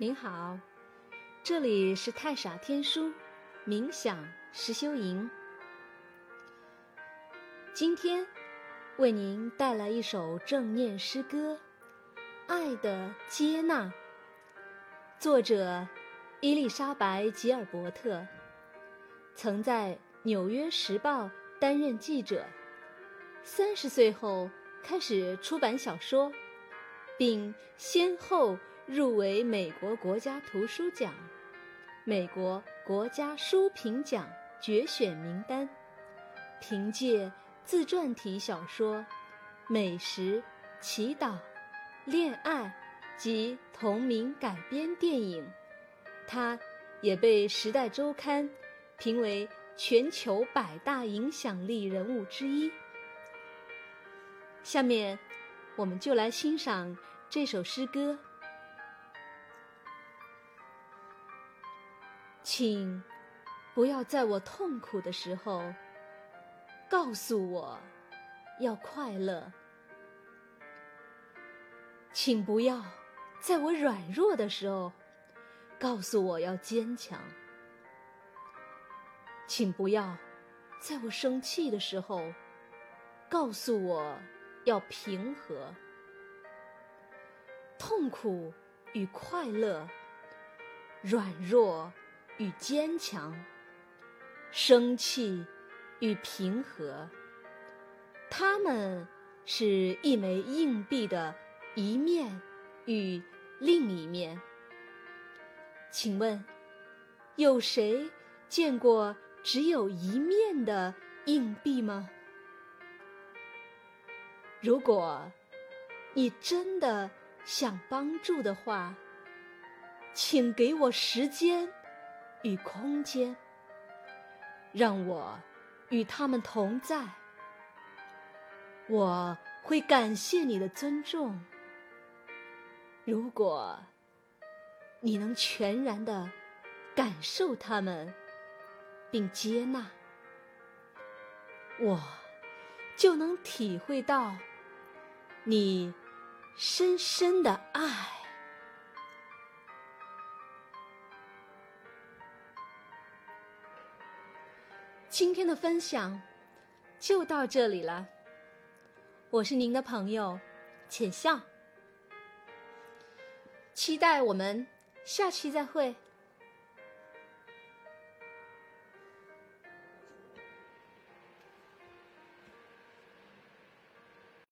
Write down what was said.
您好，这里是太傻天书冥想实修营。今天为您带来一首正念诗歌《爱的接纳》，作者伊丽莎白·吉尔伯特，曾在《纽约时报》担任记者。三十岁后开始出版小说，并先后。入围美国国家图书奖、美国国家书评奖决选名单，凭借自传体小说《美食、祈祷、恋爱》及同名改编电影，他也被《时代周刊》评为全球百大影响力人物之一。下面，我们就来欣赏这首诗歌。请不要在我痛苦的时候告诉我要快乐。请不要在我软弱的时候告诉我要坚强。请不要在我生气的时候告诉我要平和。痛苦与快乐，软弱。与坚强，生气与平和，它们是一枚硬币的一面与另一面。请问，有谁见过只有一面的硬币吗？如果你真的想帮助的话，请给我时间。与空间，让我与他们同在。我会感谢你的尊重。如果你能全然的感受他们，并接纳，我就能体会到你深深的爱。今天的分享就到这里了，我是您的朋友浅笑，期待我们下期再会。